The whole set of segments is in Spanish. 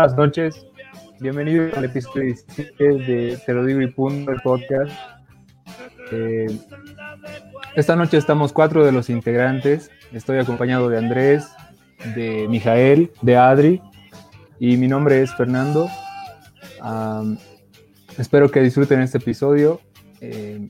Buenas noches, bienvenido al episodio 17 de Te lo digo y punto, el podcast. Eh, esta noche estamos cuatro de los integrantes. Estoy acompañado de Andrés, de Mijael, de Adri y mi nombre es Fernando. espero que disfruten este episodio. Eh,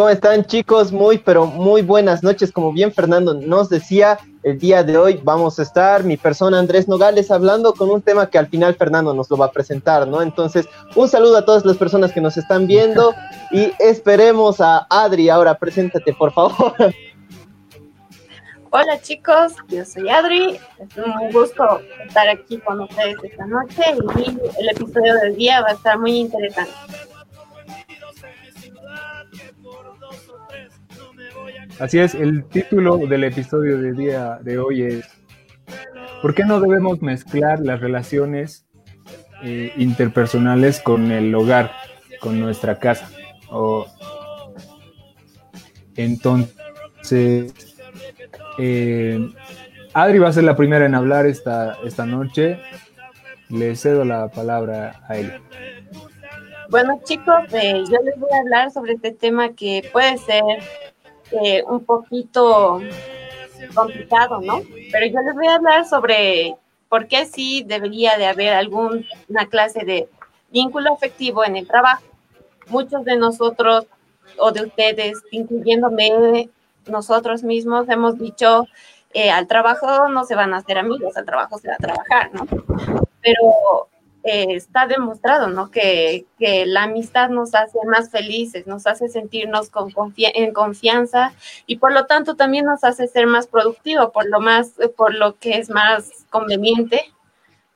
¿Cómo están chicos? Muy, pero muy buenas noches. Como bien Fernando nos decía, el día de hoy vamos a estar mi persona Andrés Nogales hablando con un tema que al final Fernando nos lo va a presentar, ¿no? Entonces, un saludo a todas las personas que nos están viendo y esperemos a Adri. Ahora, preséntate, por favor. Hola chicos, yo soy Adri. Es un gusto estar aquí con ustedes esta noche y el episodio del día va a estar muy interesante. Así es, el título del episodio del día de hoy es ¿Por qué no debemos mezclar las relaciones eh, interpersonales con el hogar, con nuestra casa? entonces, eh, Adri va a ser la primera en hablar esta, esta noche. Le cedo la palabra a él. Bueno chicos, eh, yo les voy a hablar sobre este tema que puede ser eh, un poquito complicado, ¿no? Pero yo les voy a hablar sobre por qué sí debería de haber alguna clase de vínculo afectivo en el trabajo. Muchos de nosotros o de ustedes, incluyéndome nosotros mismos, hemos dicho, eh, al trabajo no se van a hacer amigos, al trabajo se va a trabajar, ¿no? Pero eh, está demostrado, ¿no? Que, la amistad nos hace más felices, nos hace sentirnos en confianza y por lo tanto también nos hace ser más productivo, por lo más, por lo que es más conveniente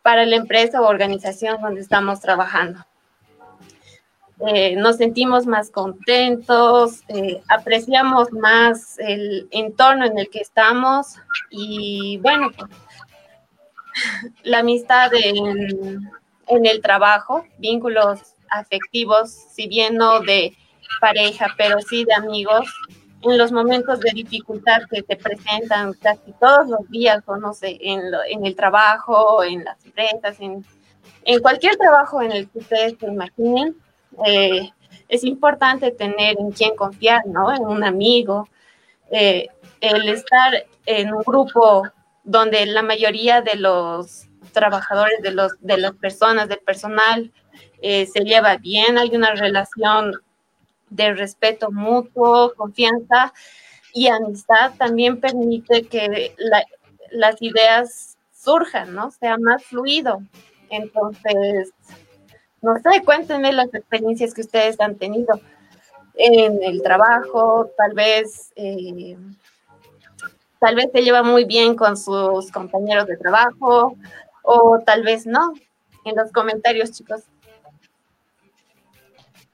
para la empresa o organización donde estamos trabajando. Eh, nos sentimos más contentos, eh, apreciamos más el entorno en el que estamos y bueno, la amistad en, en el trabajo, vínculos afectivos, si bien no de pareja, pero sí de amigos, en los momentos de dificultad que te presentan casi todos los días, o no sé, en, en el trabajo, en las empresas, en, en, cualquier trabajo en el que ustedes se imaginen, eh, es importante tener en quien confiar, ¿no? En un amigo, eh, el estar en un grupo donde la mayoría de los trabajadores, de, los, de las personas, del personal, eh, se lleva bien, hay una relación de respeto mutuo, confianza y amistad también permite que las ideas surjan, ¿no? Sea más fluido. Entonces, no sé, cuéntenme las experiencias que ustedes han tenido en el trabajo, tal vez, eh, tal vez se lleva muy bien con sus compañeros de trabajo, o tal vez no. En los comentarios, chicos.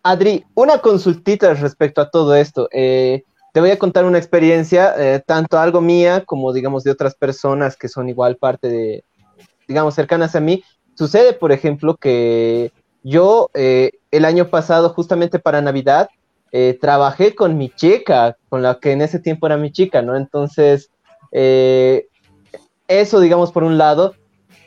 Adri, una consultita respecto a todo esto. Eh, te voy a contar una experiencia, eh, tanto algo mía como, digamos, de otras personas que son igual parte de, digamos, cercanas a mí. Sucede, por ejemplo, que yo eh, el año pasado, justamente para Navidad, trabajé con mi chica, con la que en ese tiempo era mi chica, ¿no? Entonces, eso, digamos, por un lado.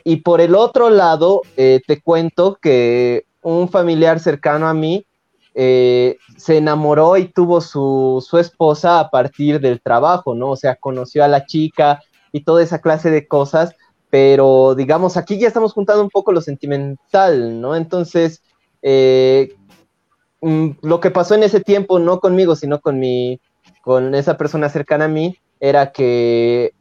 Y por el otro lado, eh, te cuento que un familiar cercano a mí eh, se enamoró y tuvo su, su, esposa a partir del trabajo, ¿no? O sea, conoció a la chica y toda esa clase de cosas, pero digamos, aquí ya estamos juntando un poco lo sentimental, ¿no? Entonces, eh, mm, lo que pasó en ese tiempo, no conmigo, sino con mi, con esa persona cercana a mí, era que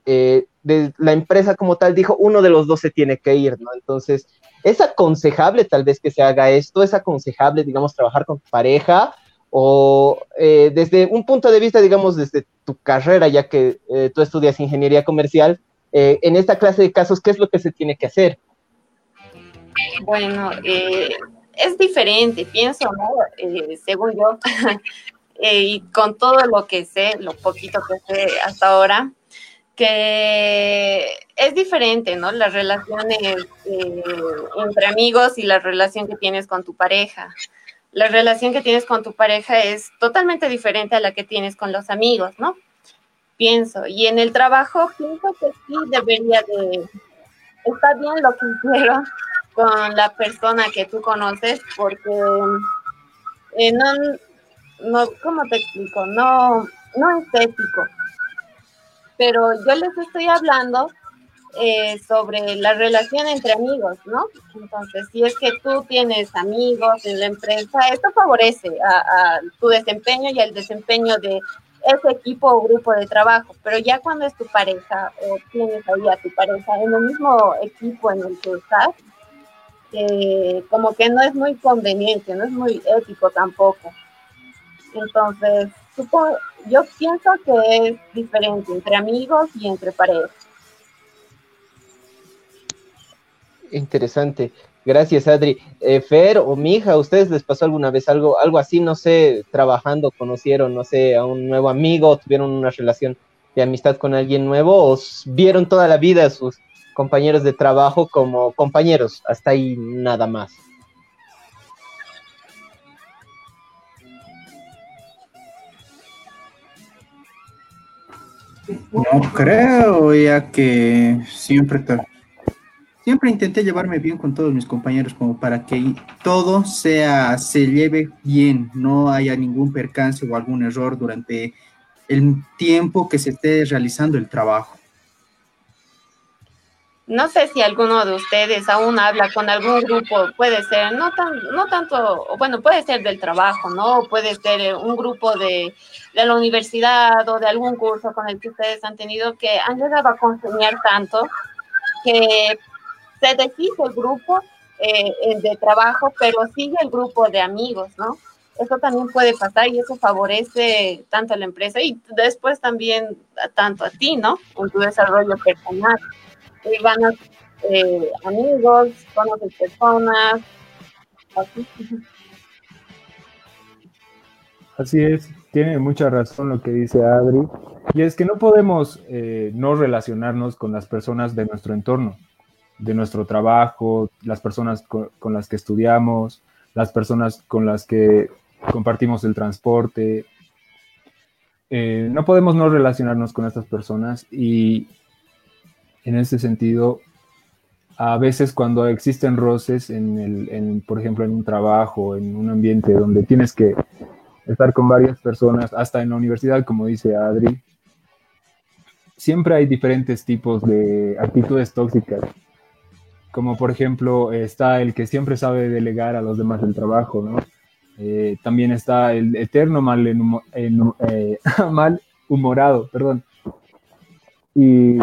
de la empresa como tal dijo, uno de los dos se tiene que ir, ¿no? Entonces, ¿es aconsejable tal vez que se haga esto? ¿Es aconsejable, digamos, trabajar con tu pareja? O eh, desde un punto de vista, digamos, desde tu carrera, ya que eh, tú estudias ingeniería comercial, eh, en esta clase de casos, ¿qué es lo que se tiene que hacer? Bueno, es diferente, pienso, ¿no? según yo, y con todo lo que sé, lo poquito que sé hasta ahora, que es diferente, ¿no? Las relaciones eh, entre amigos y la relación que tienes con tu pareja. la relación que tienes con tu pareja es totalmente diferente a la que tienes con los amigos, ¿no? Pienso. Y en el trabajo pienso que sí debería de... Está bien lo que hicieron con la persona que tú conoces porque eh, no, no, ¿cómo te explico? No, no es ético. Pero yo les estoy hablando eh, sobre la relación entre amigos, ¿no? Entonces, si es que tú tienes amigos en la empresa, esto favorece a, tu desempeño y al desempeño de ese equipo o grupo de trabajo, pero ya cuando es tu pareja o tienes ahí a tu pareja en el mismo equipo en el que eh, como que no es muy conveniente, no es muy ético tampoco. Entonces, yo pienso que es diferente entre amigos y entre parejas. Interesante. Gracias, Adri. Eh, Fer o mi hija, ¿ustedes les pasó alguna vez algo, algo así? No sé, trabajando, conocieron, no sé, a un nuevo amigo, tuvieron una relación de amistad con alguien nuevo o vieron toda la vida a sus compañeros de trabajo como compañeros, hasta ahí nada más. No creo, ya que siempre, siempre intenté llevarme bien con todos mis compañeros, como para que todo sea, se lleve bien, no haya ningún percance o algún error durante el tiempo que se esté realizando el trabajo. No sé si alguno de ustedes aún habla con algún grupo, puede ser, no, tan, no tanto, bueno, puede ser del trabajo, ¿no? Puede ser eh, un grupo de, de, la universidad o de algún curso con el que ustedes han tenido que han llegado a consumear tanto que se deshizo el grupo eh, de trabajo, pero sigue el grupo de amigos, ¿no? Eso también puede pasar y eso favorece tanto a la empresa y después también tanto a ti, ¿no? En tu desarrollo personal van a eh, amigos, conoces personas. Así. así es, tiene mucha razón lo que dice Adri. Y es que no podemos eh, no relacionarnos con las personas de nuestro entorno, de nuestro trabajo, las personas con, las que estudiamos, las personas con las que compartimos el transporte. Eh, no podemos no relacionarnos con estas personas y, en ese sentido, a veces cuando existen roces, en el, por ejemplo, en un trabajo, en un ambiente donde tienes que estar con varias personas, hasta en la universidad, como dice Adri, siempre hay diferentes tipos de actitudes tóxicas. Como por ejemplo, está el que siempre sabe delegar a los demás el trabajo, ¿no? Eh, también está el eterno mal, eh, mal humorado, perdón. Y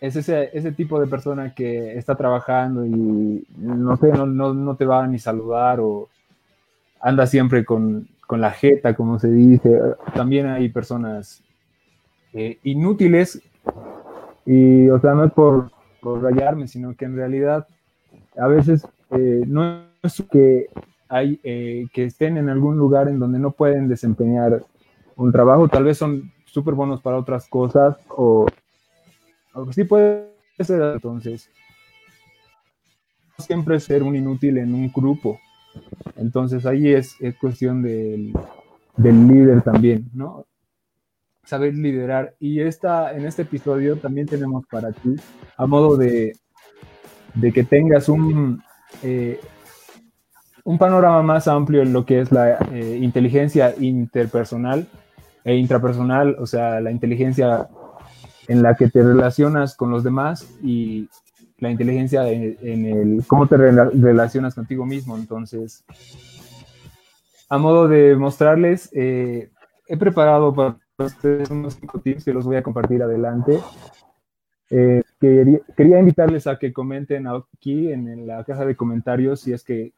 es ese, ese tipo de persona que está trabajando y no, sé, no, no, te va a ni saludar o anda siempre con, la jeta, como se dice. También hay personas eh, inútiles y, o sea, no es por, por, rayarme, sino que en realidad a veces eh, no es que hay eh, que estén en algún lugar en donde no pueden desempeñar un trabajo, tal vez son súper buenos para otras cosas o aunque sí puede ser entonces. Siempre ser un inútil en un grupo. Entonces ahí es, cuestión del, líder también, ¿no? Saber liderar. Y esta, en este episodio también tenemos para ti, a modo de, que tengas un, eh, un panorama más amplio en lo que es la eh, inteligencia interpersonal e intrapersonal, o sea, la inteligencia en la que te relacionas con los demás y la inteligencia en, el cómo te relacionas contigo mismo. Entonces, a modo de mostrarles, eh, he preparado para ustedes unos cinco tips que los voy a compartir adelante. Eh, quería, invitarles a que comenten aquí en, la caja de comentarios si es que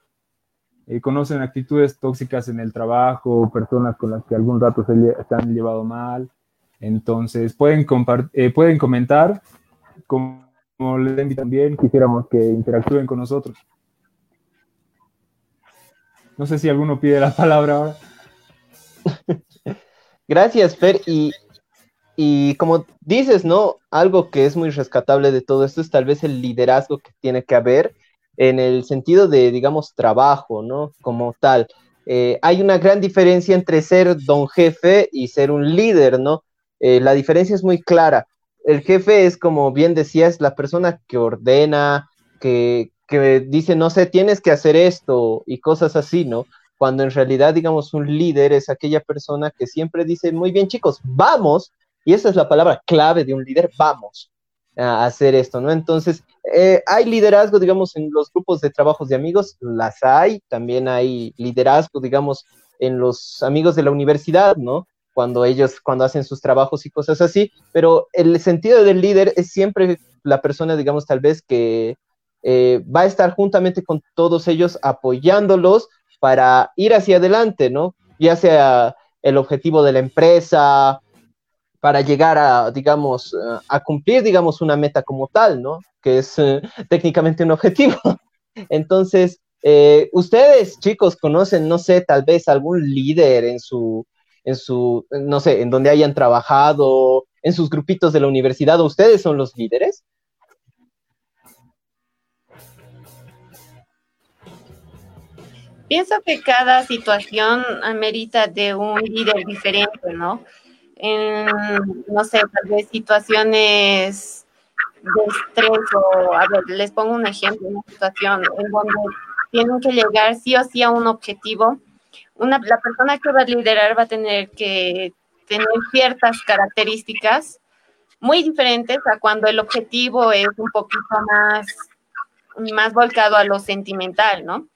eh, conocen actitudes tóxicas en el trabajo, personas con las que algún rato se, se han llevado mal, entonces, pueden, eh, pueden comentar, como, les también quisiéramos que interactúen con nosotros. No sé si alguno pide la palabra ahora. Gracias, Fer. Y, y como dices, ¿no? Algo que es muy rescatable de todo esto es tal vez el liderazgo que tiene que haber en el sentido de, digamos, trabajo, ¿no? Como tal. Eh, hay una gran diferencia entre ser don jefe y ser un líder, ¿no? Eh, la diferencia es muy clara. El jefe es, como bien decías, la persona que ordena, que, que dice, no sé, tienes que hacer esto y cosas así, ¿no? Cuando en realidad, digamos, un líder es aquella persona que siempre dice, muy bien chicos, vamos, y esa es la palabra clave de un líder, vamos a hacer esto, ¿no? Entonces, eh, hay liderazgo, digamos, en los grupos de trabajos de amigos, las hay, también hay liderazgo, digamos, en los amigos de la universidad, ¿no? Cuando ellos, cuando hacen sus trabajos y cosas así, pero el sentido del líder es siempre la persona, digamos, tal vez que eh, va a estar juntamente con todos ellos apoyándolos para ir hacia adelante, ¿no? Ya sea el objetivo de la empresa, para llegar a, digamos, a cumplir, digamos, una meta como tal, ¿no? Que es eh, técnicamente un objetivo. Entonces, eh, ustedes, chicos, conocen, no sé, tal vez algún líder en su, en su, no sé, en donde hayan trabajado, en sus grupitos de la universidad, ustedes son los líderes? Pienso que cada situación amerita de un líder diferente, ¿no? En, no sé, tal vez situaciones de estrés o, a ver, les pongo un ejemplo, una situación en donde tienen que llegar sí o sí a un objetivo. Una, la persona que va a liderar va a tener que tener ciertas características muy diferentes a cuando el objetivo es un poquito más, más volcado a lo sentimental, ¿no?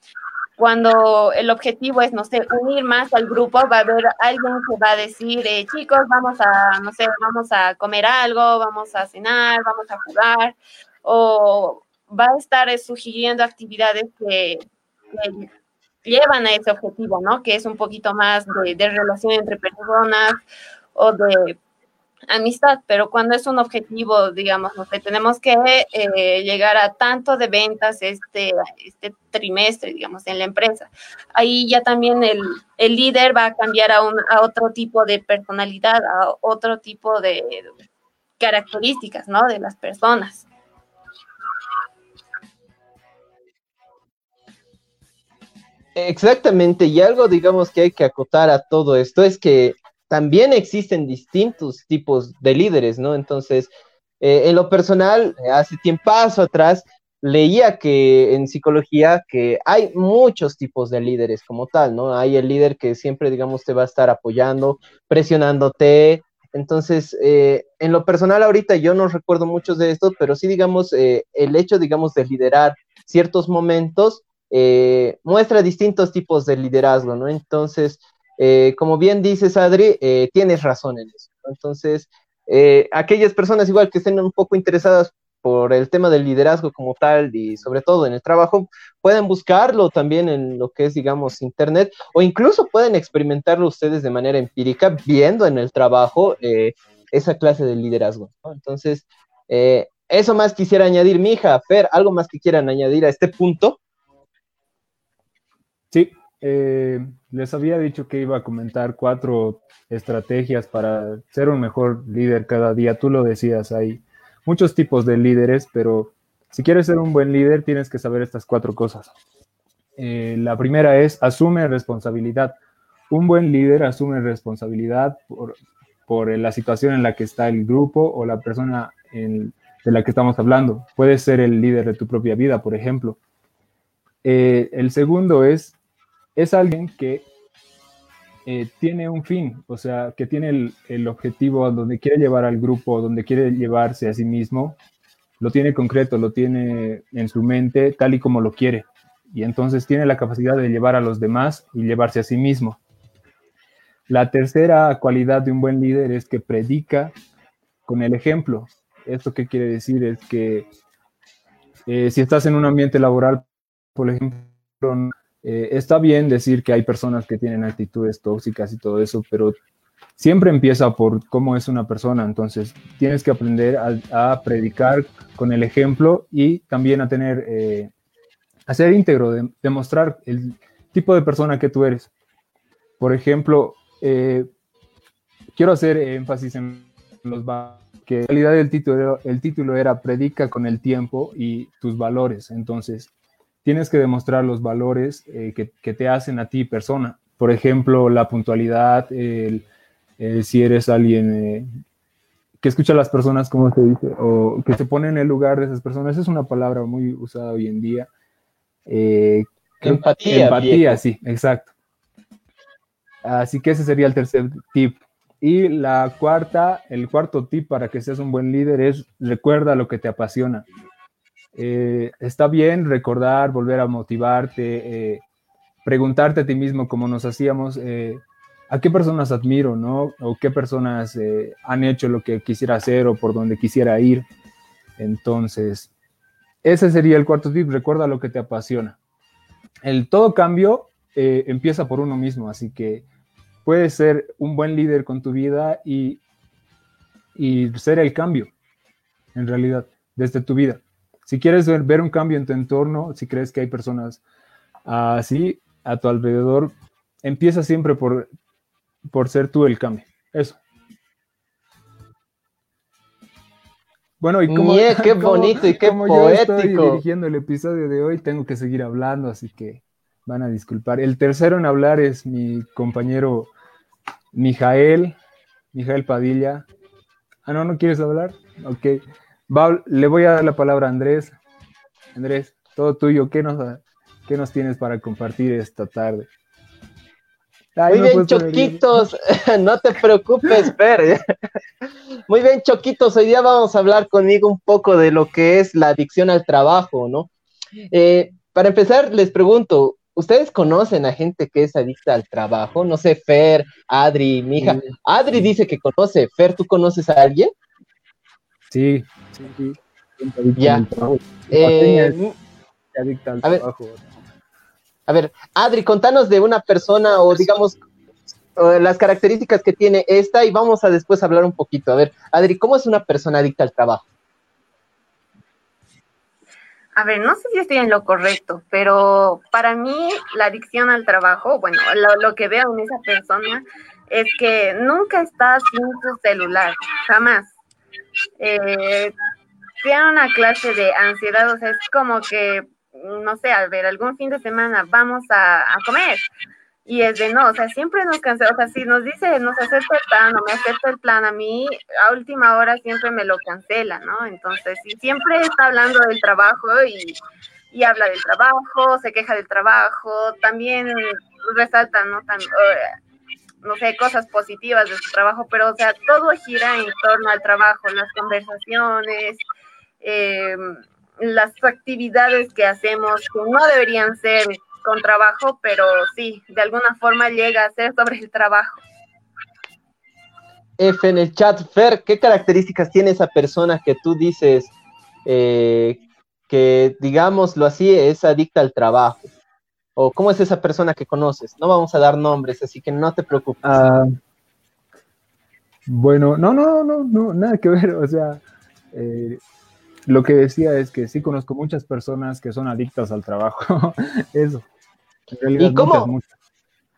cuando el objetivo es, no sé, unir más al grupo, va a haber alguien que va a decir, eh, chicos, vamos a, no sé, vamos a comer algo, vamos a cenar, vamos a jugar, o va a estar sugiriendo actividades que, llevan a ese objetivo, ¿no? Que es un poquito más de, relación entre personas o de amistad, pero cuando es un objetivo, digamos, no sé, tenemos que eh, llegar a tanto de ventas este, este trimestre, digamos, en la empresa. Ahí ya también el, el líder va a cambiar a, un, a otro tipo de personalidad, a otro tipo de características, ¿no? De las personas. Exactamente, y algo, digamos, que hay que acotar a todo esto es que también existen distintos tipos de líderes, ¿no? Entonces, eh, en lo personal, hace tiempo atrás, leía que en psicología que hay muchos tipos de líderes como tal, ¿no? Hay el líder que siempre, digamos, te va a estar apoyando, presionándote. Entonces, eh, en lo personal ahorita yo no recuerdo muchos de estos, pero sí, digamos, eh, el hecho, digamos, de liderar ciertos momentos muestra distintos tipos de liderazgo, ¿no? Entonces, eh, como bien dices, Adri, eh, tienes razón en eso. Entonces, eh, aquellas personas igual que estén un poco interesadas por el tema del liderazgo como tal y sobre todo en el trabajo, pueden buscarlo también en lo que es, digamos, Internet o incluso pueden experimentarlo ustedes de manera empírica viendo en el trabajo esa clase de liderazgo. Entonces, eso más quisiera añadir, mi hija, Fer, algo más que quieran añadir a este punto. Eh, les había dicho que iba a comentar cuatro estrategias para ser un mejor líder cada día. Tú lo decías, hay muchos tipos de líderes, pero si quieres ser un buen líder tienes que saber estas cuatro cosas. Eh, la primera es asume responsabilidad. Un buen líder asume responsabilidad por, la situación en la que está el grupo o la persona de la que estamos hablando. Puedes ser el líder de tu propia vida, por ejemplo. Eh, el segundo es es alguien que eh, tiene un fin, o sea, que tiene el, objetivo donde quiere llevar al grupo, donde quiere llevarse a sí mismo, lo tiene concreto, lo tiene en su mente tal y como lo quiere. Y entonces tiene la capacidad de llevar a los demás y llevarse a sí mismo. La tercera cualidad de un buen líder es que predica con el ejemplo. ¿Esto qué quiere decir? Es que eh, si estás en un ambiente laboral, por ejemplo, eh, está bien decir que hay personas que tienen actitudes tóxicas y todo eso, pero siempre empieza por cómo es una persona. Entonces, tienes que aprender a, predicar con el ejemplo y también a tener, eh, a ser íntegro, demostrar el tipo de persona que tú eres. Por ejemplo, eh, quiero hacer énfasis en los que en realidad el título, el título era predica con el tiempo y tus valores. Entonces, tienes que demostrar los valores eh, que, te hacen a ti persona. Por ejemplo, la puntualidad, si eres alguien eh, que escucha a las personas, como se dice, o que se pone en el lugar de esas personas. Esa es una palabra muy usada hoy en día. Eh, empatía. Empatía, sí, exacto. Así que ese sería el tercer tip. Y la cuarta, el cuarto tip para que seas un buen líder es recuerda lo que te apasiona. Eh, está bien recordar, volver a motivarte, eh, preguntarte a ti mismo como nos hacíamos, eh, a qué personas admiro, ¿no? O qué personas han hecho lo que quisiera hacer o por donde quisiera ir. Entonces, ese sería el cuarto tip, recuerda lo que te apasiona. El todo cambio empieza por uno mismo, así que puedes ser un buen líder con tu vida y, y ser el cambio, en realidad, desde tu vida. Si quieres ver, un cambio en tu entorno, si crees que hay personas así a tu alrededor, empieza siempre por, por ser tú el cambio. Eso. Bueno, y como, qué bonito y qué poético. Yo estoy dirigiendo el episodio de hoy, tengo que seguir hablando, así que van a disculpar. El tercero en hablar es mi compañero Mijael, Mijael Padilla. Ah, no, ¿no quieres hablar? Ok le voy a dar la palabra a Andrés. Andrés, todo tuyo, ¿qué nos, qué nos tienes para compartir esta tarde? Muy bien, Choquitos, no te preocupes, Fer. Muy bien, Choquitos, hoy día vamos a hablar conmigo un poco de lo que es la adicción al trabajo, ¿no? Eh, para empezar, les pregunto, ¿ustedes conocen a gente que es adicta al trabajo? No sé, Fer, Adri, mi hija. Adri dice que conoce. Fer, ¿tú conoces a alguien? Sí, sí, Ya. Eh, a, ver, a ver, Adri, contanos de una persona o digamos las características que tiene esta y vamos a después hablar un poquito. A ver, Adri, ¿cómo es una persona adicta al trabajo? A ver, no sé si estoy en lo correcto, pero para mí la adicción al trabajo, bueno, lo, que veo en esa persona es que nunca está sin su celular, jamás eh, una clase de ansiedad, o sea, es como que, no sé, al ver algún fin de semana vamos a, comer. Y es de no, o sea, siempre nos cancela, o sea, si nos dice, nos acepta el plan o me acepta el plan, a mí a última hora siempre me lo cancela, ¿no? Entonces, y siempre está hablando del trabajo y, y habla del trabajo, se queja del trabajo, también resalta, ¿no? Tan, no sé, cosas positivas de su trabajo, pero o sea, todo gira en torno al trabajo, las conversaciones, eh, las actividades que hacemos, que no deberían ser con trabajo, pero sí, de alguna forma llega a ser sobre el trabajo. F en el chat, Fer, ¿qué características tiene esa persona que tú dices eh, que, digámoslo así, es adicta al trabajo? ¿O cómo es esa persona que conoces? No vamos a dar nombres, así que no te preocupes. Ah, bueno, no, no, no, no, nada que ver. O sea, eh, lo que decía es que sí conozco muchas personas que son adictas al trabajo. Eso. ¿Y cómo,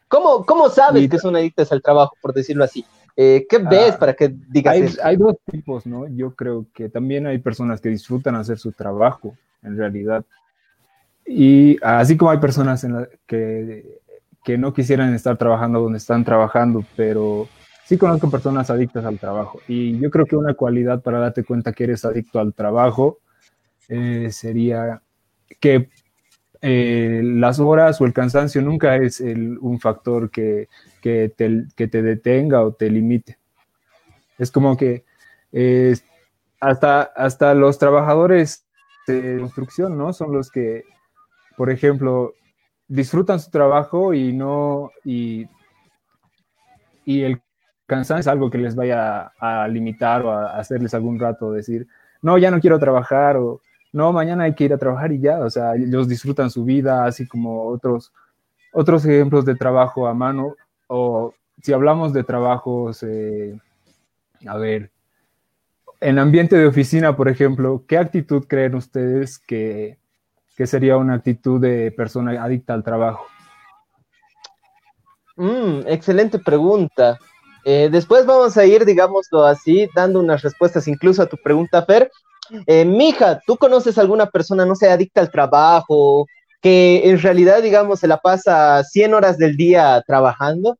¿cómo, sabes que son adictas al trabajo, por decirlo así? Eh, ¿Qué ves ah, para que digas hay, eso? Hay dos tipos, ¿no? Yo creo que también hay personas que disfrutan hacer su trabajo, en realidad. Y así como hay personas que, que no quisieran estar trabajando donde están trabajando, pero sí conozco personas adictas al trabajo. Y yo creo que una cualidad para darte cuenta que eres adicto al trabajo eh, sería que eh, las horas o el cansancio nunca es un factor que, que, te, que, te, detenga o te limite. Es como que eh, hasta, hasta los trabajadores de construcción, ¿no? Son los que por ejemplo, disfrutan su trabajo y no, y, y el cansancio es algo que les vaya a, limitar o a, hacerles algún rato decir, no, ya no quiero trabajar o no, mañana hay que ir a trabajar y ya, o sea, ellos disfrutan su vida, así como otros, otros ejemplos de trabajo a mano, o si hablamos de trabajos, eh, a ver, en ambiente de oficina, por ejemplo, ¿qué actitud creen ustedes que, ¿Qué sería una actitud de persona adicta al trabajo? Mm, excelente pregunta. Eh, después vamos a ir, digámoslo así, dando unas respuestas incluso a tu pregunta, Fer. Eh, mija, ¿tú conoces alguna persona, no sé, adicta al trabajo, que en realidad, digamos, se la pasa 100 horas del día trabajando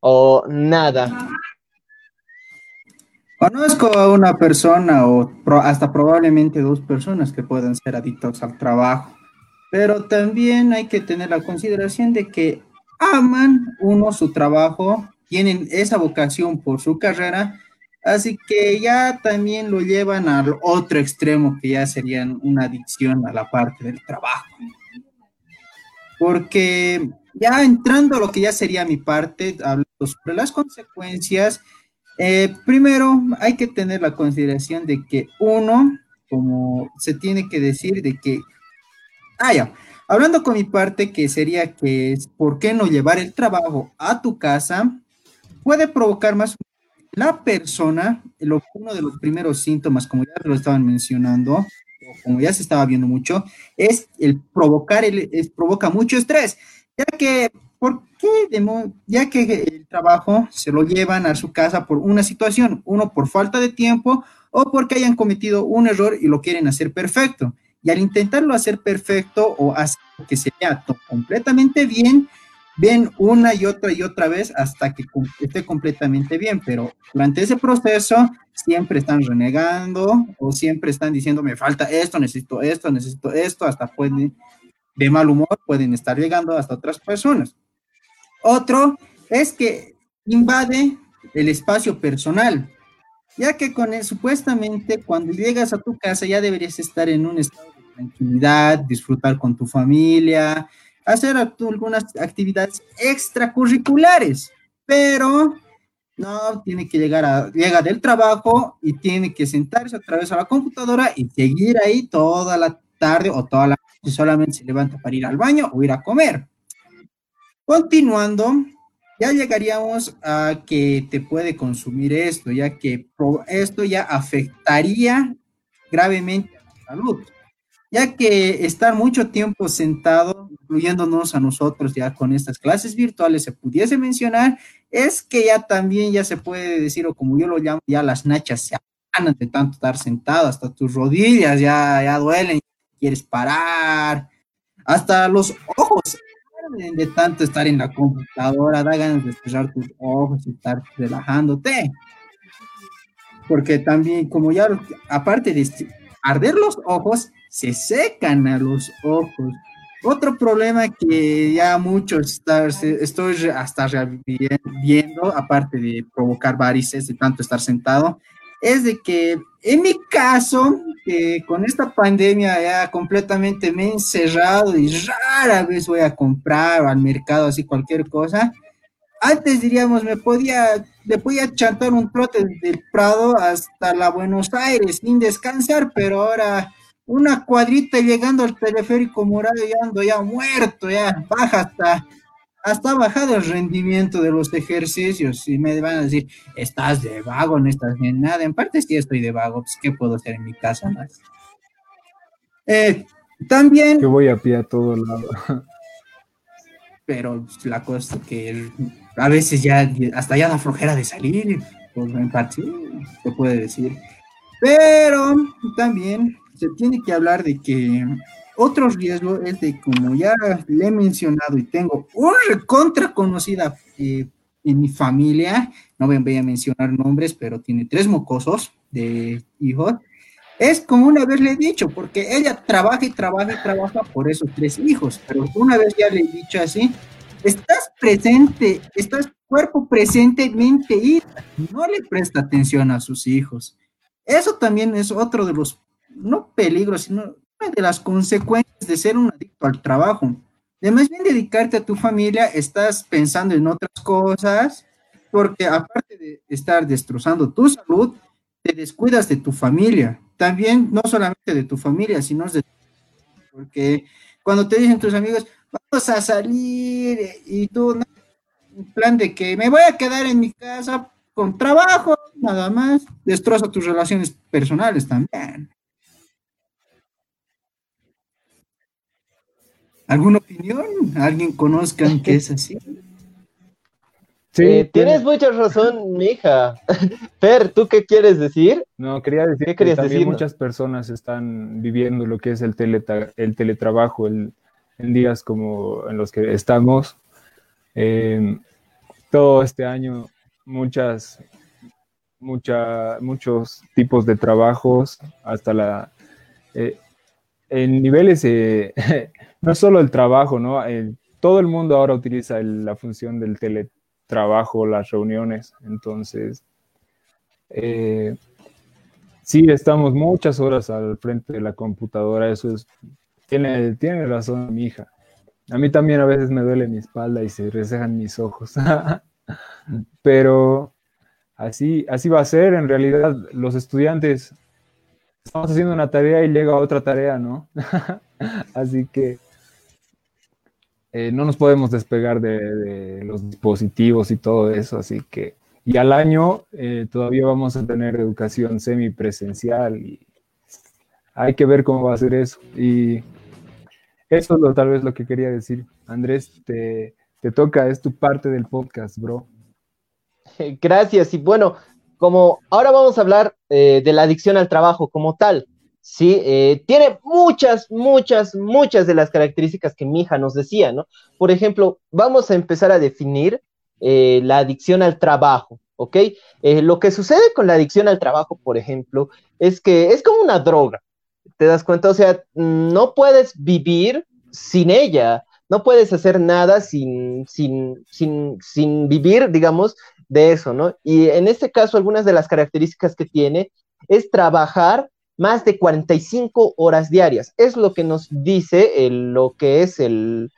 o nada. Conozco a una persona o hasta probablemente dos personas que puedan ser adictos al trabajo, pero también hay que tener la consideración de que aman uno su trabajo, tienen esa vocación por su carrera, así que ya también lo llevan al otro extremo que ya serían una adicción a la parte del trabajo. Porque ya entrando a lo que ya sería mi parte, hablando sobre las consecuencias, eh, primero, hay que tener la consideración de que uno, como se tiene que decir, de que, ah, ya, hablando con mi parte, que sería que es, ¿por qué no llevar el trabajo a tu casa? Puede provocar más la persona, lo, uno de los primeros síntomas, como ya lo estaban mencionando, como ya se estaba viendo mucho, es el provocar, el, provoca mucho estrés, ya que ¿Por qué? Ya que el trabajo se lo llevan a su casa por una situación, uno por falta de tiempo o porque hayan cometido un error y lo quieren hacer perfecto. Y al intentarlo hacer perfecto o hacer que sea completamente bien, ven una y otra y otra vez hasta que esté completamente bien, pero durante ese proceso siempre están renegando o siempre están diciendo me falta esto, necesito esto, necesito esto, hasta pueden de mal humor pueden estar llegando hasta otras personas. Otro es que invade el espacio personal, ya que con supuestamente cuando llegas a tu casa ya deberías estar en un estado tranquilidad, disfrutar con tu familia, hacer algunas actividades extracurriculares, pero no, tiene que llegar a, llega del trabajo y tiene que sentarse otra vez a la computadora y seguir ahí toda la tarde o toda la noche, solamente se levanta para ir al baño o ir a comer. Continuando, ya llegaríamos a que te puede consumir esto, ya que esto ya afectaría gravemente a la salud, ya que estar mucho tiempo sentado, incluyéndonos a nosotros ya con estas clases virtuales, se pudiese mencionar, es que ya también ya se puede decir, o como yo lo llamo, ya las nachas se ganan de tanto estar sentado, hasta tus rodillas ya, ya duelen, quieres parar, hasta los ojos de tanto estar en la computadora, da ganas de cerrar tus ojos y estar relajándote. Porque también, como ya, aparte de arder los ojos, se secan a los ojos. Otro problema que ya muchos estoy hasta viendo, aparte de provocar varices de tanto estar sentado, es de que en mi caso, con esta pandemia ya completamente me he encerrado y rara vez voy a comprar al mercado así cualquier cosa. Antes diríamos, me podía, le podía chantar un trote del Prado hasta la Buenos Aires sin descansar, pero ahora una cuadrita llegando al teleférico morado y ando ya muerto, ya baja hasta hasta bajado el rendimiento de los ejercicios y me van a decir, estás de vago, no estás en nada. En parte sí estoy de vago, pues ¿qué puedo hacer en mi casa más? Eh, también... Yo voy a pie a todo lado. Pero la cosa que a veces ya hasta ya da flojera de salir, pues en parte se puede decir. Pero también se tiene que hablar de que otro riesgo es de, como ya le he mencionado y tengo una contra conocida eh, en mi familia, no voy a mencionar nombres, pero tiene tres mocosos de hijos, es como una vez le he dicho, porque ella trabaja y trabaja y trabaja por esos tres hijos, pero una vez ya le he dicho así, estás presente, estás cuerpo presente, mente y no le presta atención a sus hijos. Eso también es otro de los, no peligros, sino de las consecuencias de ser un adicto al trabajo. De más bien dedicarte a tu familia, estás pensando en otras cosas, porque aparte de estar destrozando tu salud, te descuidas de tu familia. También no solamente de tu familia, sino de porque cuando te dicen tus amigos, vamos a salir y tú, en plan de que me voy a quedar en mi casa con trabajo, nada más, destroza tus relaciones personales también. ¿Alguna opinión? ¿Alguien conozcan que es así? Sí, eh, tienes mucha razón, mija. Fer, ¿tú qué quieres decir? No, quería decir que también muchas personas están viviendo lo que es el, el teletrabajo, el en días como en los que estamos. Eh, todo este año, muchas, mucha, muchos tipos de trabajos, hasta la... Eh, en niveles, eh, no solo el trabajo, ¿no? todo el mundo ahora utiliza la función del teletrabajo, las reuniones, entonces... sí, estamos muchas horas al frente de la computadora, eso es, tiene, tiene razón mi hija. A mí también a veces me duele mi espalda y se resejan mis ojos. Pero así, así va a ser. En realidad, los estudiantes estamos haciendo una tarea y llega otra tarea, ¿no? así que eh, no nos podemos despegar de, los dispositivos y todo eso. Así que, y al año eh, todavía vamos a tener educación semipresencial y hay que ver cómo va a ser eso. Y eso es lo, tal vez lo que quería decir. Andrés, te, toca, es tu parte del podcast, bro. Gracias. Y bueno, como ahora vamos a hablar eh, de la adicción al trabajo como tal. Sí, eh, tiene muchas, muchas, muchas de las características que mi hija nos decía, ¿no? Por ejemplo, vamos a empezar a definir eh, la adicción al trabajo, ¿ok? lo que sucede con la adicción al trabajo, por ejemplo, es que es como una droga, ¿Te das cuenta? O sea, no puedes vivir sin ella, no puedes hacer nada sin, sin, sin, sin vivir, digamos, de eso, ¿no? Y en este caso, algunas de las características que tiene es trabajar más de 45 horas diarias. Es lo que nos dice lo que es el,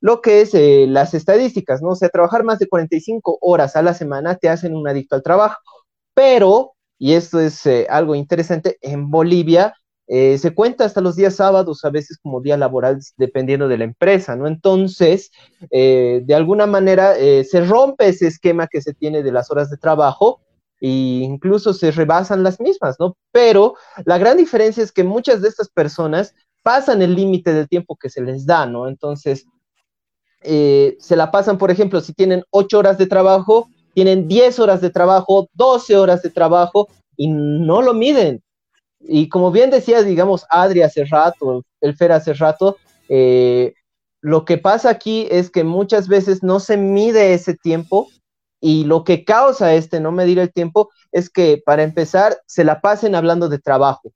lo que es eh, las estadísticas, ¿no? O sea, trabajar más de 45 horas a la semana te hacen un adicto al trabajo. Pero, y esto es eh, algo interesante, en Bolivia eh, se cuenta hasta los días sábados, a veces como día laboral, dependiendo de la empresa, ¿no? Entonces, eh, de alguna manera, eh, se rompe ese esquema que se tiene de las horas de trabajo e incluso se rebasan las mismas, ¿no? Pero la gran diferencia es que muchas de estas personas pasan el límite del tiempo que se les da, ¿no? Entonces, se la pasan, por ejemplo, si tienen ocho horas de trabajo, tienen 10 horas de trabajo, 12 horas de trabajo y no lo miden y como bien decía, digamos, Adri hace rato, el Fer hace rato, eh, lo que pasa aquí es que muchas veces no se mide ese tiempo y lo que causa este no medir el tiempo es que para empezar se la pasen hablando de trabajo,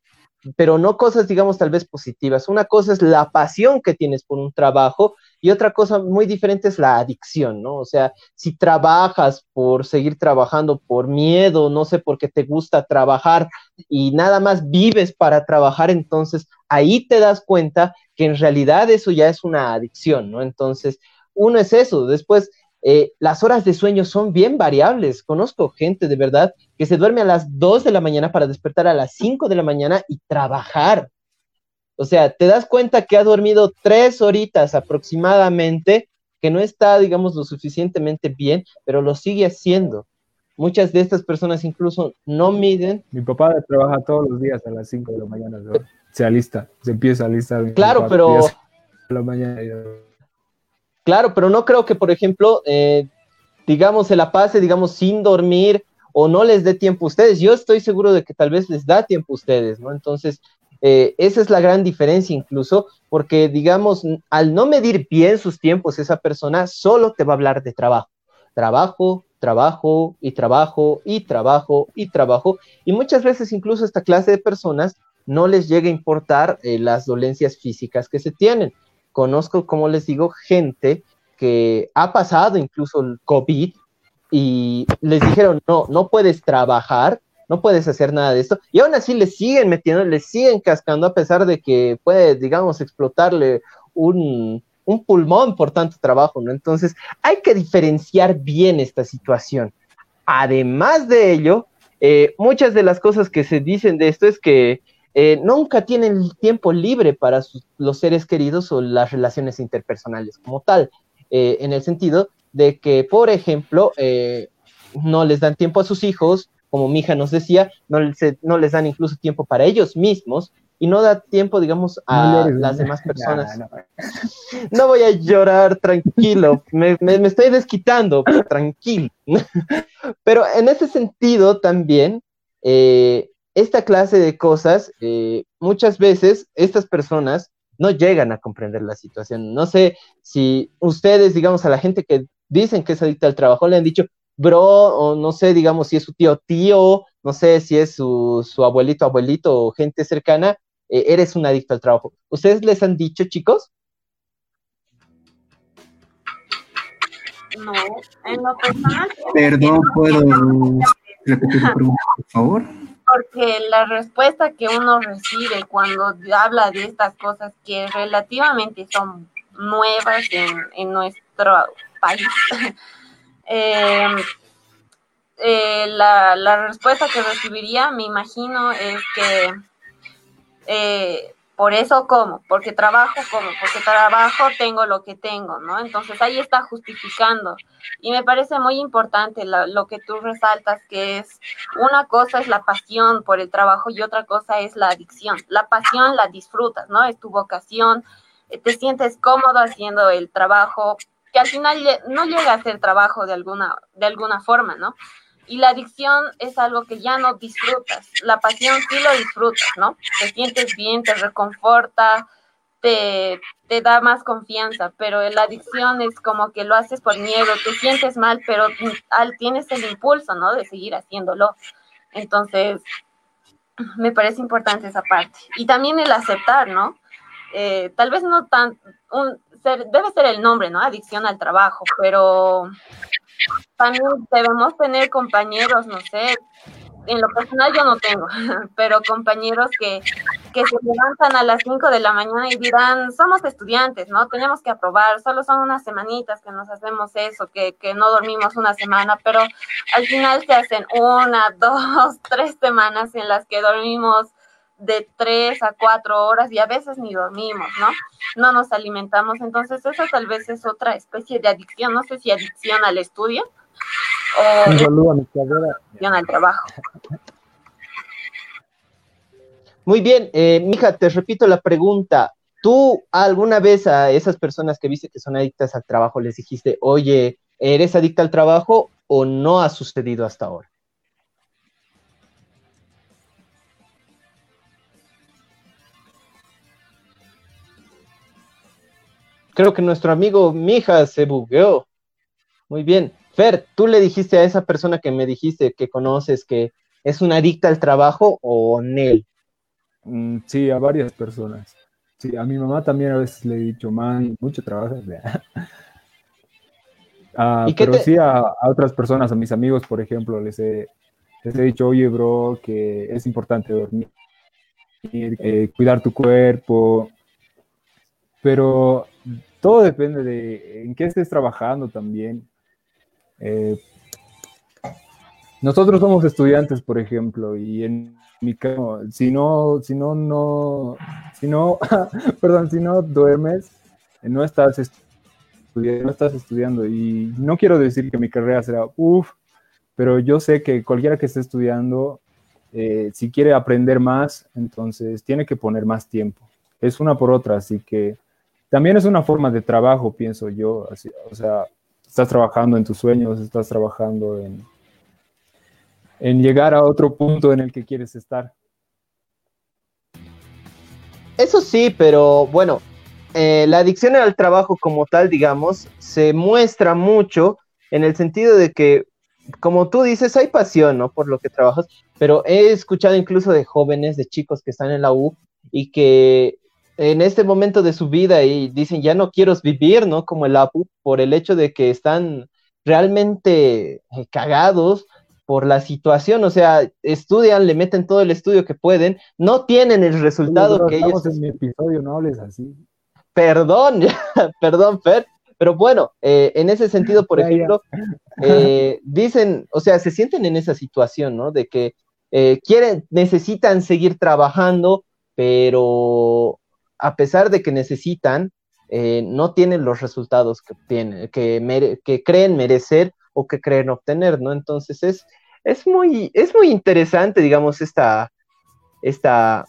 pero no cosas, digamos, tal vez positivas. Una cosa es la pasión que tienes por un trabajo y otra cosa muy diferente es la adicción, ¿no? O sea, si trabajas por seguir trabajando, por miedo, no sé, porque te gusta trabajar y nada más vives para trabajar, entonces ahí te das cuenta que en realidad eso ya es una adicción, ¿no? Entonces, uno es eso. Después, eh, las horas de sueño son bien variables. Conozco gente de verdad que se duerme a las 2 de la mañana para despertar a las 5 de la mañana y trabajar. O sea, te das cuenta que ha dormido tres horitas aproximadamente, que no está, digamos, lo suficientemente bien, pero lo sigue haciendo. Muchas de estas personas incluso no miden. Mi papá trabaja todos los días a las 5 de la mañana, se alista, se empieza a alistar. Claro, pero... Claro, pero no creo que, por ejemplo, eh, digamos, se la pase, digamos, sin dormir o no les dé tiempo a ustedes. Yo estoy seguro de que tal vez les da tiempo a ustedes, ¿no? Entonces, eh, esa es la gran diferencia incluso, porque digamos, al no medir bien sus tiempos, esa persona solo te va a hablar de trabajo. Trabajo, trabajo y trabajo y trabajo y trabajo. Y muchas veces incluso esta clase de personas no les llega a importar eh, las dolencias físicas que se tienen. Conozco, como les digo, gente que ha pasado incluso el COVID y les dijeron, no, no puedes trabajar no puedes hacer nada de esto. Y aún así le siguen metiendo, le siguen cascando a pesar de que puede, digamos, explotarle un, pulmón por tanto trabajo, ¿no? Entonces hay que diferenciar bien esta situación. Además de ello, eh, muchas de las cosas que se dicen de esto es que eh, nunca tienen tiempo libre para los seres queridos o las relaciones interpersonales como tal, eh, en el sentido de que, por ejemplo, no les dan tiempo a sus hijos, como mi hija nos decía, no, no les dan incluso tiempo para ellos mismos y no da tiempo, digamos, a las demás personas. No, voy a llorar, tranquilo, me, estoy desquitando, tranquilo. Pero en ese sentido también, eh, esta clase de cosas, eh, muchas veces estas personas no llegan a comprender la situación. No sé si ustedes, digamos, a la gente que dicen que es adicta al trabajo, le han dicho, bro, o no sé, digamos, si es su tío, tío, no sé si es su, abuelito, abuelito o gente cercana, eh, eres un adicto al trabajo. ¿Ustedes les han dicho, chicos? No, en lo personal. Perdón, ¿puedo repetir la pregunta, por favor? Porque la respuesta que uno recibe cuando habla de estas cosas que relativamente son nuevas en, nuestro país, eh, eh, la, la, respuesta que recibiría, me imagino, es que eh, por eso como, porque trabajo como, porque trabajo tengo lo que tengo, ¿no? Entonces ahí está justificando. Y me parece muy importante lo que tú resaltas, que es una cosa es la pasión por el trabajo y otra cosa es la adicción. La pasión la disfrutas, ¿no? Es tu vocación, eh, te sientes cómodo haciendo el trabajo, que al final no llega a ser trabajo de alguna, de alguna forma, ¿no? Y la adicción es algo que ya no disfrutas. La pasión sí lo disfrutas, ¿no? Te sientes bien, te reconforta, te, te da más confianza, pero la adicción es como que lo haces por miedo, te sientes mal, pero tienes el impulso, ¿no? De seguir haciéndolo. Entonces, me parece importante esa parte. Y también el aceptar, ¿no? Eh, tal vez no tan, un, debe ser el nombre, ¿no? Adicción al trabajo, pero también debemos tener compañeros, no sé, en lo personal yo no tengo, pero compañeros que, que se levantan a las 5 de la mañana y dirán, somos estudiantes, ¿no? Tenemos que aprobar, solo son unas semanitas que nos hacemos eso, que, que no dormimos una semana, pero al final se hacen una, dos, tres semanas en las que dormimos de tres a cuatro horas y a veces ni dormimos, ¿no? No nos alimentamos. Entonces, eso tal vez es otra especie de adicción. No sé si adicción al estudio o adicción al trabajo. Muy bien, eh, mija, te repito la pregunta. ¿Tú alguna vez a esas personas que viste que son adictas al trabajo les dijiste, oye, ¿eres adicta al trabajo o no ha sucedido hasta ahora? Creo que nuestro amigo Mija se bugueó. Muy bien. Fer, ¿tú le dijiste a esa persona que me dijiste que conoces que es una adicta al trabajo o Nel? Mm, sí, a varias personas. Sí, a mi mamá también a veces le he dicho, man, mucho trabajo. ah, pero sí a, otras personas, a mis amigos, por ejemplo, les he, les he dicho, oye, bro, que es importante dormir, eh, cuidar tu cuerpo. Pero todo depende de en qué estés trabajando también. Eh, nosotros somos estudiantes, por ejemplo, y en mi caso, si no, si no, no, si no, perdón, si no duermes, no estás estudiando, no estás estudiando. Y no quiero decir que mi carrera será uff, pero yo sé que cualquiera que esté estudiando, eh, si quiere aprender más, entonces tiene que poner más tiempo. Es una por otra, así que también es una forma de trabajo, pienso yo. o sea, estás trabajando en tus sueños, estás trabajando en, en llegar a otro punto en el que quieres estar. Eso sí, pero bueno, eh, la adicción al trabajo como tal, digamos, se muestra mucho en el sentido de que, como tú dices, hay pasión, ¿no? Por lo que trabajas, pero he escuchado incluso de jóvenes, de chicos que están en la U y que en este momento de su vida y dicen, ya no quiero vivir, ¿no? Como el APU, por el hecho de que están realmente eh, cagados por la situación, o sea, estudian, le meten todo el estudio que pueden, no tienen el resultado que ellos... en mi episodio, no hables así. Perdón, perdón, Fer, pero bueno, eh, en ese sentido, por ejemplo, eh, dicen, o sea, se sienten en esa situación, ¿no? De que quieren, necesitan seguir trabajando, pero a pesar de que necesitan, eh, no tienen los resultados que, que, creen merecer o que creen obtener, ¿no? Entonces es, es, muy, es muy interesante, digamos, esta, esta,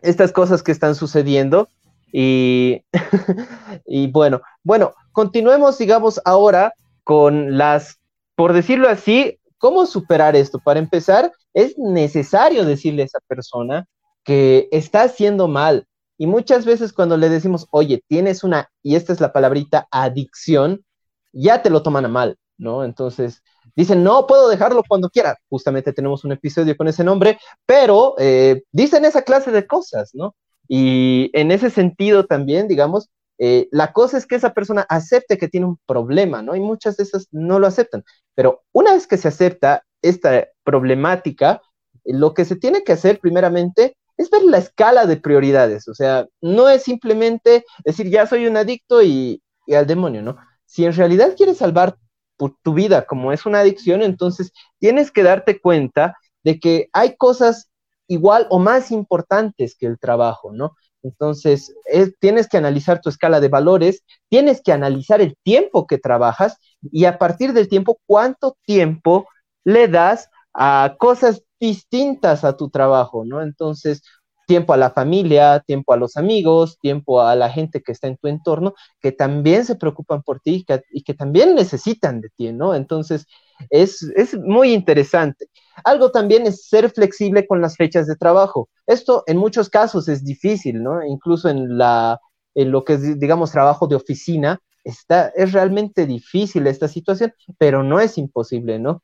estas cosas que están sucediendo. Y, y bueno, bueno, continuemos, digamos, ahora con las, por decirlo así, ¿cómo superar esto? Para empezar, es necesario decirle a esa persona que está haciendo mal, Y muchas veces cuando le decimos, oye, tienes una, y esta es la palabrita, adicción, ya te lo toman a mal, ¿no? Entonces, dicen, no puedo dejarlo cuando quiera. Justamente tenemos un episodio con ese nombre, pero eh, dicen esa clase de cosas, ¿no? Y en ese sentido también, digamos, eh, la cosa es que esa persona acepte que tiene un problema, ¿no? Y muchas de esas no lo aceptan. Pero una vez que se acepta esta problemática, lo que se tiene que hacer primeramente es ver la escala de prioridades. O sea, no es simplemente decir, ya soy un adicto y, al demonio, ¿no? Si en realidad quieres salvar tu vida como es una adicción, entonces tienes que darte cuenta de que hay cosas igual o más importantes que el trabajo, ¿no? Entonces, tienes que analizar tu escala de valores, tienes que analizar el tiempo que trabajas y a partir del tiempo, cuánto tiempo le das a cosas distintas a tu trabajo, ¿no? Entonces, tiempo a la familia, tiempo a los amigos, tiempo a la gente que está en tu entorno, que también se preocupan por ti y que, también necesitan de ti, ¿no? Entonces, es, es, muy interesante. Algo también es ser flexible con las fechas de trabajo. Esto en muchos casos es difícil, ¿no? Incluso en, la, en lo que es, digamos, trabajo de oficina, está, es realmente difícil esta situación, pero no es imposible, ¿no?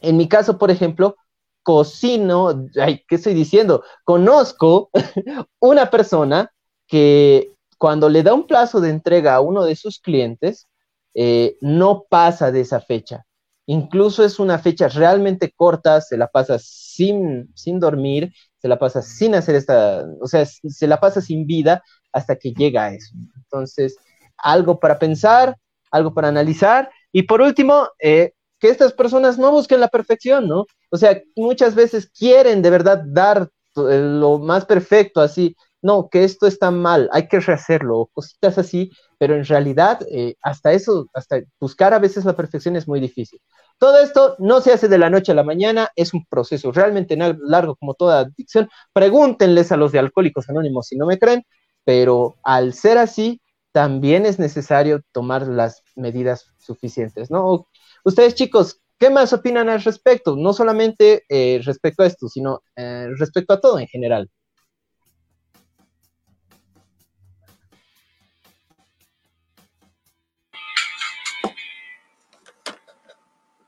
En mi caso, por ejemplo, cocino, ay, ¿qué estoy diciendo? Conozco una persona que cuando le da un plazo de entrega a uno de sus clientes, eh, no pasa de esa fecha. Incluso es una fecha realmente corta, se la pasa sin, sin dormir, se la pasa sin hacer esta, o sea, se la pasa sin vida hasta que llega a eso. Entonces, algo para pensar, algo para analizar. Y por último, eh, que estas personas no busquen la perfección, ¿no? O sea, muchas veces quieren de verdad dar eh, lo más perfecto, así, no, que esto está mal, hay que rehacerlo, cositas así, pero en realidad eh, hasta eso, hasta buscar a veces la perfección es muy difícil. Todo esto no se hace de la noche a la mañana, es un proceso realmente largo como toda adicción. Pregúntenles a los de Alcohólicos Anónimos si no me creen, pero al ser así, también es necesario tomar las medidas suficientes, ¿no? Ustedes chicos, ¿qué más opinan al respecto? No solamente eh, respecto a esto, sino eh, respecto a todo en general.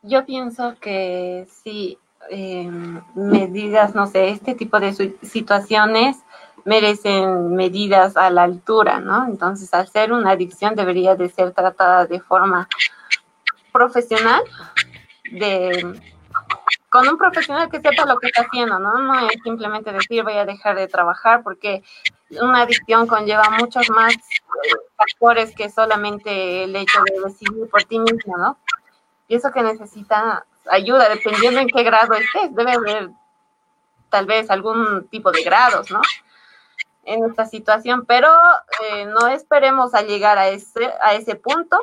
Yo pienso que sí, em, medidas, no sé, este tipo de situaciones merecen medidas a la altura, ¿no? Entonces, al ser una adicción debería de ser tratada de forma profesional, de con un profesional que sepa lo que está haciendo, ¿no? No es simplemente decir voy a dejar de trabajar porque una adicción conlleva muchos más factores que solamente el hecho de decidir por ti mismo, ¿no? Y eso que necesita ayuda, dependiendo en qué grado estés, debe haber tal vez algún tipo de grados, ¿no? En esta situación, pero eh, no esperemos a llegar a ese, a ese punto,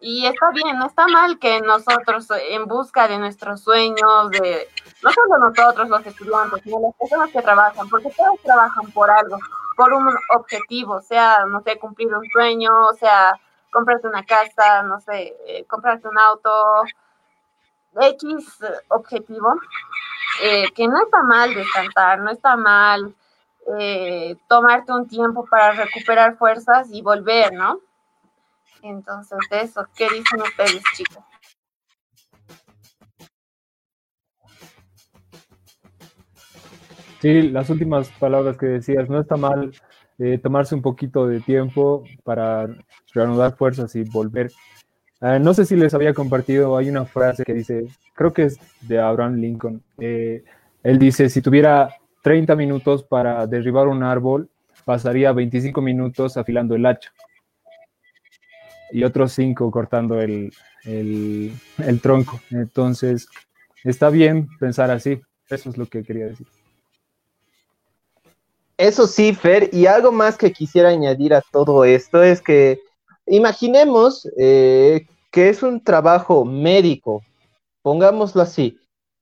y está bien, no está mal que nosotros en busca de nuestros sueños, de no solo nosotros los estudiantes, sino las personas que trabajan, porque todos trabajan por algo, por un objetivo, sea, no sé, cumplir un sueño, sea, comprarte una casa, no sé, eh, comprarte un auto, X objetivo, eh, que no está mal descansar, no está mal eh, tomarte un tiempo para recuperar fuerzas y volver, ¿no? Entonces, de eso, ¿qué dicen ustedes, chicos? Sí, las últimas palabras que decías, no está mal eh, tomarse un poquito de tiempo para reanudar fuerzas y volver. Ah, no sé si les había compartido, hay una frase que dice, creo que es de Abraham Lincoln. Eh, él dice, si tuviera 30 minutos para derribar un árbol, pasaría 25 minutos afilando el hacha y otros cinco cortando el, tronco. Entonces, está bien pensar así. Eso es lo que quería decir. Eso sí, Fer, y algo más que quisiera añadir a todo esto es que imaginemos eh, que es un trabajo médico, pongámoslo así,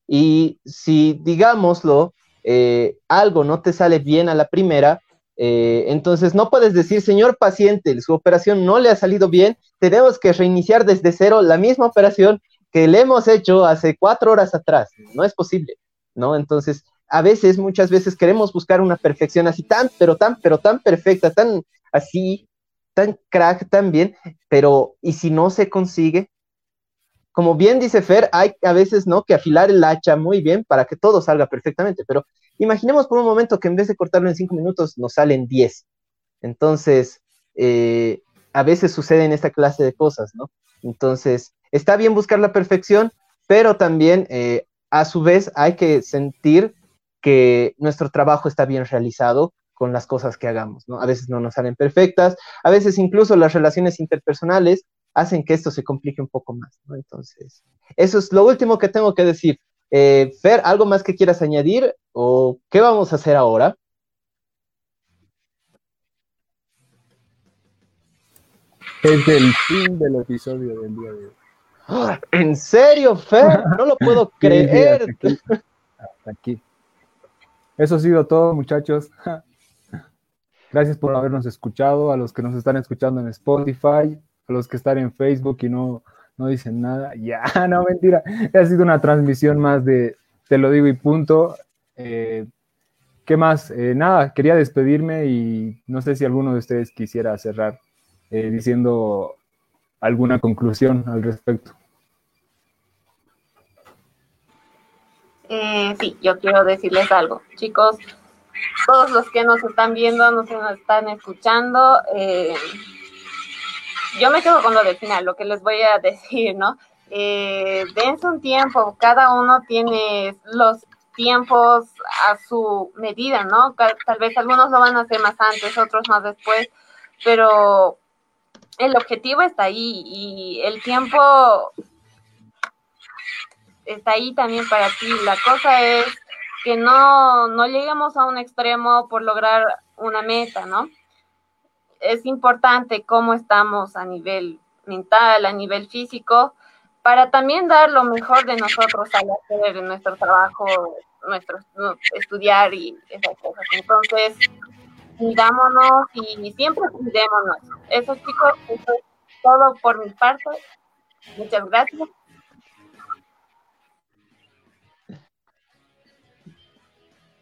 y si, digámoslo, eh, algo no te sale bien a la primera, eh, entonces, no puedes decir, señor paciente, su operación no le ha salido bien, tenemos que reiniciar desde cero la misma operación que le hemos hecho hace cuatro horas atrás. No es posible, ¿no? Entonces, a veces, muchas veces queremos buscar una perfección así tan, pero tan, pero tan perfecta, tan así, tan crack, tan bien, pero ¿y si no se consigue? Como bien dice Fer, hay a veces, ¿no? Que afilar el hacha muy bien para que todo salga perfectamente, pero imaginemos por un momento que en vez de cortarlo en cinco minutos nos salen diez. Entonces, eh, a veces suceden esta clase de cosas, ¿no? Entonces, está bien buscar la perfección, pero también eh, a su vez hay que sentir que nuestro trabajo está bien realizado con las cosas que hagamos, ¿no? A veces no nos salen perfectas, a veces incluso las relaciones interpersonales hacen que esto se complique un poco más, ¿no? Entonces, eso es lo último que tengo que decir. Eh, Fer, ¿algo más que quieras añadir o qué vamos a hacer ahora? Es el fin del episodio del día de hoy. ¡Ah! ¿En serio, Fer? No lo puedo creer. hasta, aquí, Eso ha sido todo, muchachos. Gracias por habernos escuchado, a los que nos están escuchando en Spotify, a los que están en Facebook y no, no dicen nada. Ya, no, mentira. Ha sido una transmisión más de Te lo digo y punto. Eh, ¿Qué más? Eh, nada, quería despedirme y no sé si alguno de ustedes quisiera cerrar eh, diciendo alguna conclusión al respecto. Eh, sí, yo quiero decirles algo. Chicos, todos los que nos están viendo, nos están escuchando, eh, yo me quedo con lo del final, lo que les voy a decir, ¿no? Eh, dense un tiempo, cada uno tiene los tiempos a su medida, ¿no? Tal vez algunos lo van a hacer más antes, otros más después, pero el objetivo está ahí y el tiempo está ahí también para ti. La cosa es que no, no lleguemos a un extremo por lograr una meta, ¿no? Es importante cómo estamos a nivel mental, a nivel físico, para también dar lo mejor de nosotros al hacer nuestro trabajo, nuestro estudiar y esas cosas. Entonces, cuidámonos y siempre cuidémonos. Eso chicos, eso es todo por mi parte. Muchas gracias.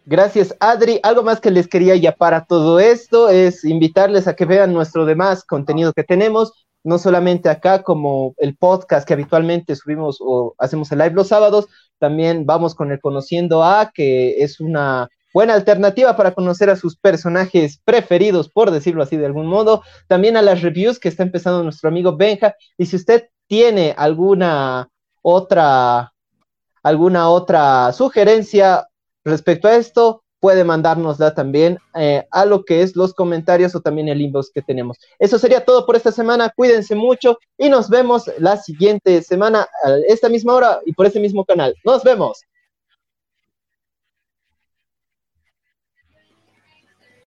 Gracias, Adri. Algo más que les quería ya para todo esto es invitarles a que vean nuestro demás contenido que tenemos, no solamente acá como el podcast que habitualmente subimos o hacemos el live los sábados, también vamos con el Conociendo A, que es una buena alternativa para conocer a sus personajes preferidos, por decirlo así de algún modo. También a las reviews que está empezando nuestro amigo Benja. Y si usted tiene alguna otra, alguna otra sugerencia respecto a esto, puede mandárnosla también eh, a lo que es los comentarios o también el inbox que tenemos. Eso sería todo por esta semana. Cuídense mucho y nos vemos la siguiente semana a esta misma hora y por este mismo canal. Nos vemos.